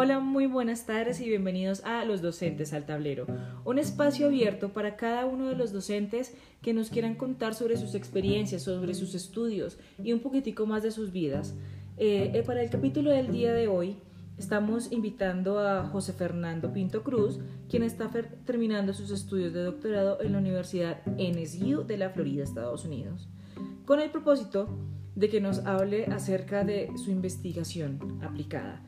Hola, muy buenas tardes y bienvenidos a Los Docentes al Tablero, un espacio abierto para cada uno de los docentes que nos quieran contar sobre sus experiencias, sobre sus estudios y un poquitico más de sus vidas. Eh, eh, para el capítulo del día de hoy estamos invitando a José Fernando Pinto Cruz, quien está terminando sus estudios de doctorado en la Universidad NSU de la Florida, Estados Unidos, con el propósito que nos hable acerca de su investigación aplicada.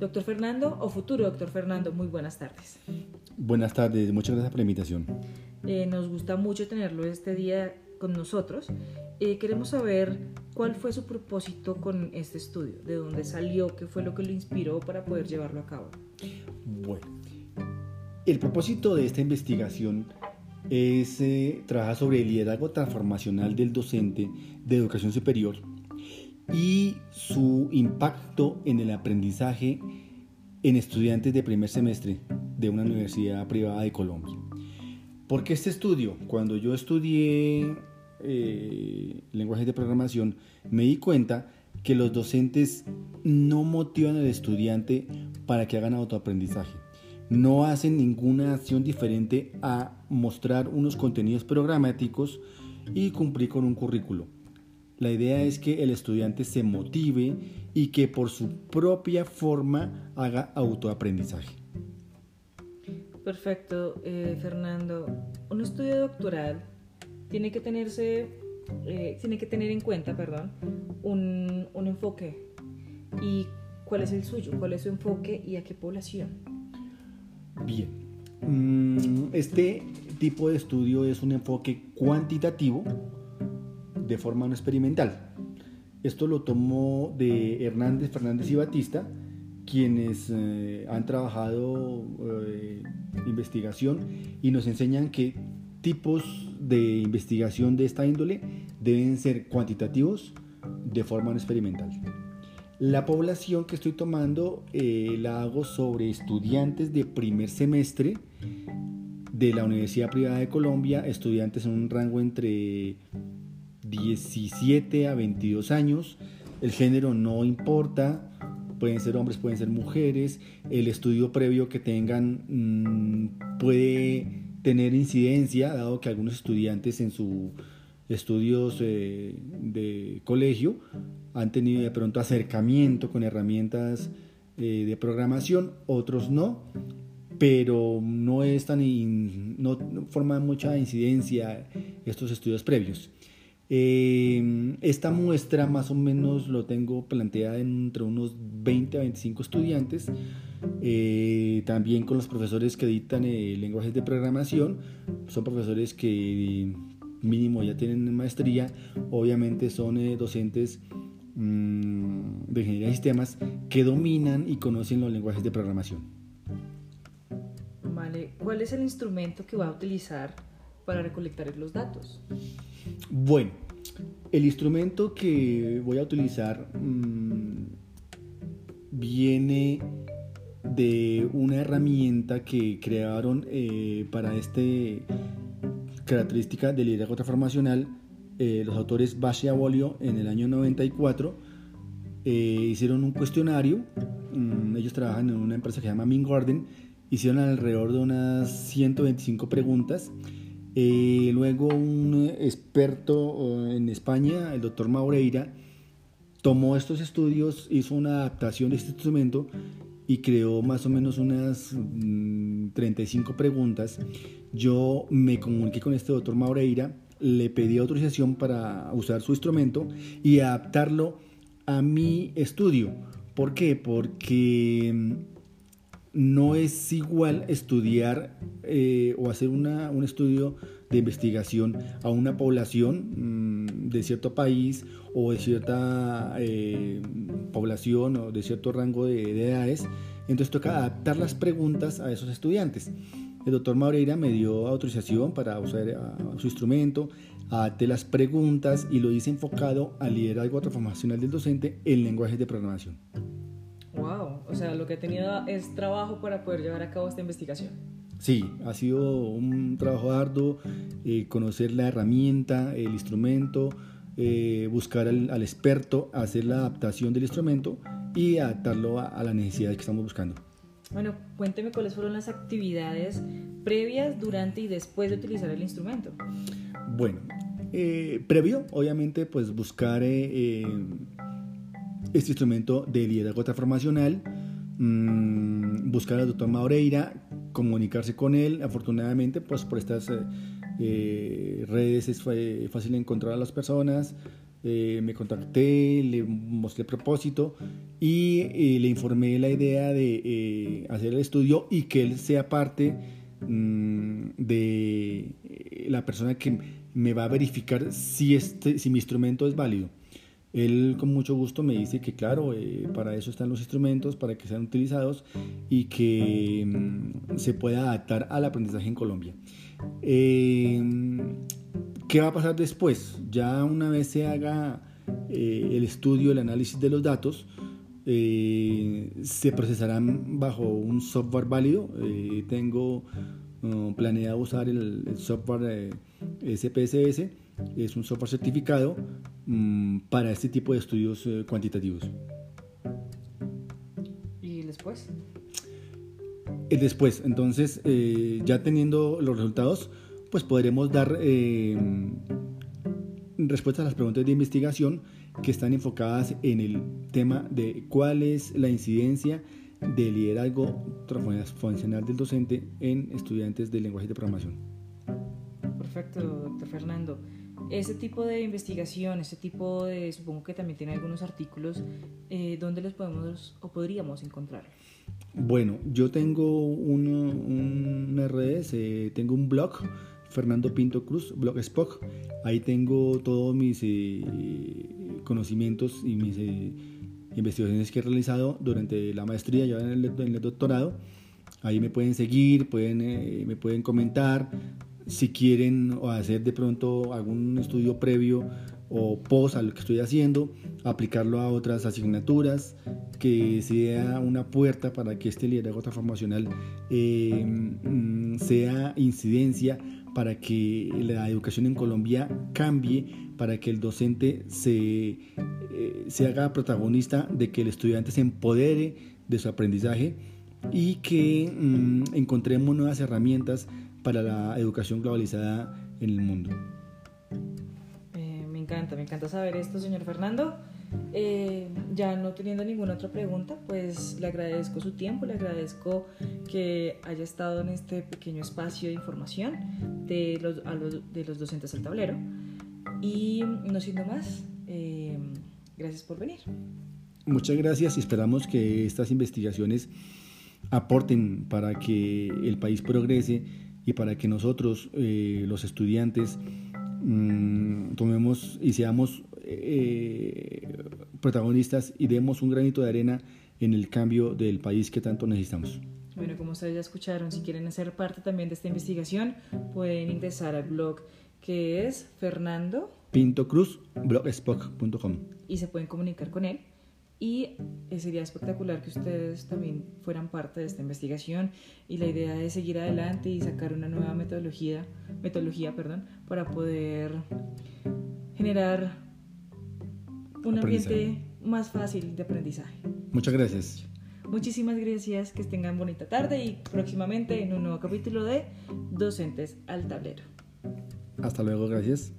Doctor Fernando o futuro doctor Fernando, muy buenas tardes. Buenas tardes, muchas gracias por la invitación. Eh, nos gusta mucho tenerlo este día con nosotros. Eh, queremos saber cuál fue su propósito con este estudio, de dónde salió, qué fue lo que lo inspiró para poder llevarlo a cabo. Bueno, el propósito de esta investigación es eh, trabajar sobre el liderazgo transformacional del docente de educación superior y su impacto en el aprendizaje en estudiantes de primer semestre de una universidad privada de Colombia. Porque este estudio, cuando yo estudié eh, lenguajes de programación, me di cuenta que los docentes no motivan al estudiante para que hagan autoaprendizaje. No hacen ninguna acción diferente a mostrar unos contenidos programáticos y cumplir con un currículo. La idea es que el estudiante se motive y que por su propia forma haga autoaprendizaje. Perfecto, eh, Fernando. Un estudio doctoral tiene que tenerse, eh, tiene que tener en cuenta, perdón, un, un enfoque. ¿Y cuál es el suyo? ¿Cuál es su enfoque y a qué población? Bien. Mm, este tipo de estudio es un enfoque cuantitativo de forma no experimental. Esto lo tomó de Hernández, Fernández y Batista, quienes eh, han trabajado eh, investigación y nos enseñan que tipos de investigación de esta índole deben ser cuantitativos de forma no experimental. La población que estoy tomando eh, la hago sobre estudiantes de primer semestre de la Universidad Privada de Colombia, estudiantes en un rango entre 17 a 22 años. El género no importa, pueden ser hombres, pueden ser mujeres. El estudio previo que tengan mm, puede tener incidencia, dado que algunos estudiantes en sus estudios eh, de colegio han tenido de pronto acercamiento con herramientas eh, de programación, otros no, pero no es tan no forman mucha incidencia estos estudios previos. Eh, esta muestra más o menos lo tengo planteada entre unos 20 a 25 estudiantes, eh, también con los profesores que dictan eh, lenguajes de programación, son profesores que mínimo ya tienen maestría, obviamente son docentes mm, de ingeniería de sistemas que dominan y conocen los lenguajes de programación. Vale, ¿cuál es el instrumento que va a utilizar para recolectar los datos? Bueno, el instrumento que voy a utilizar mm, viene de una herramienta que crearon eh, para esta característica del liderazgo transformacional eh, los autores Base Abolio en el año 94 eh, hicieron un cuestionario mm, ellos trabajan en una empresa que se llama Min Garden hicieron alrededor de unas 125 preguntas eh, luego un experto eh, en España, el doctor Maureira, tomó estos estudios, hizo una adaptación de este instrumento y creó más o menos unas 35 mm, preguntas. Yo me comuniqué con este doctor Maureira, le pedí autorización para usar su instrumento y adaptarlo a mi estudio. ¿Por qué? Porque mm, no es igual estudiar eh, o hacer un estudio de investigación a una población mm, de cierto país o de cierta eh, población o de cierto rango de, edades. Entonces toca adaptar las preguntas a esos estudiantes. El doctor Maureira me dio autorización para usar ah, su instrumento, adapté las preguntas y lo hice enfocado al liderazgo transformacional del docente en lenguajes de programación. Wow, o sea, lo que he tenido es trabajo para poder llevar a cabo esta investigación. Sí, ha sido un trabajo arduo, eh, conocer la herramienta, el instrumento, eh, buscar al, experto, hacer la adaptación del instrumento y adaptarlo a, a las necesidades que estamos buscando. Bueno, cuénteme cuáles fueron las actividades previas, durante y después de utilizar el instrumento. Bueno, eh, previo, obviamente, pues buscar eh, este instrumento de liderazgo transformacional, mmm, buscar al doctor Maureira, comunicarse con él. Afortunadamente, pues por estas redes es fácil encontrar a las personas. me contacté, le mostré el propósito y le informé la idea de hacer el estudio y que él sea parte Mm, de eh, la persona que me va a verificar si, este, si mi instrumento es válido. Él con mucho gusto me dice que claro, eh, para eso están los instrumentos, para que sean utilizados y que mm, se pueda adaptar al aprendizaje en Colombia. Eh, ¿Qué va a pasar después? Ya una vez se haga el estudio, el análisis de los datos, eh, se procesarán bajo un software válido. Eh, tengo uh, planeado usar el, software eh, SPSS, es un software certificado um, para este tipo de estudios cuantitativos. ¿Y después? Después, entonces, ya teniendo los resultados, pues podremos dar respuestas a las preguntas de investigación que están enfocadas en el tema de cuál es la incidencia del liderazgo funcional del docente en estudiantes de lenguaje de programación. Perfecto, doctor Fernando. Ese tipo de investigación, ese tipo de, supongo que también tiene algunos artículos, eh, ¿dónde los podemos o podríamos encontrar? Bueno, yo tengo una redes, eh, tengo un blog Fernando Pinto Cruz, Blog Spock. Ahí tengo todos mis eh, conocimientos y mis eh, investigaciones que he realizado durante la maestría y en el, doctorado. Ahí me pueden seguir, pueden, eh, me pueden comentar si quieren hacer de pronto algún estudio previo o post a lo que estoy haciendo, aplicarlo a otras asignaturas, que sea una puerta para que este liderazgo transformacional mm, sea incidencia para que la educación en Colombia cambie, para que el docente se, eh, se haga protagonista de que el estudiante se empodere de su aprendizaje y que mm, encontremos nuevas herramientas para la educación globalizada en el mundo. Eh, me encanta, me encanta saber esto, señor Fernando. Eh, ya no teniendo ninguna otra pregunta, pues le agradezco su tiempo, le agradezco que haya estado en este pequeño espacio de información de los, de los docentes al tablero. Y no siendo más, eh, gracias por venir. Muchas gracias y esperamos que estas investigaciones aporten para que el país progrese y para que nosotros, eh, los estudiantes, mm, tomemos y seamos eh, protagonistas y demos un granito de arena en el cambio del país que tanto necesitamos. Bueno, como ustedes ya escucharon, si quieren hacer parte también de esta investigación, pueden ingresar al blog que es Fernando Pinto Cruz, blogspot.com. Y se pueden comunicar con él. Y eh, sería espectacular que ustedes también fueran parte de esta investigación y la idea es seguir adelante y sacar una nueva metodología, metodología perdón, para poder generar un ambiente más fácil de aprendizaje. Muchas gracias. Muchísimas gracias, que tengan bonita tarde y próximamente en un nuevo capítulo de Docentes al Tablero. Hasta luego, gracias.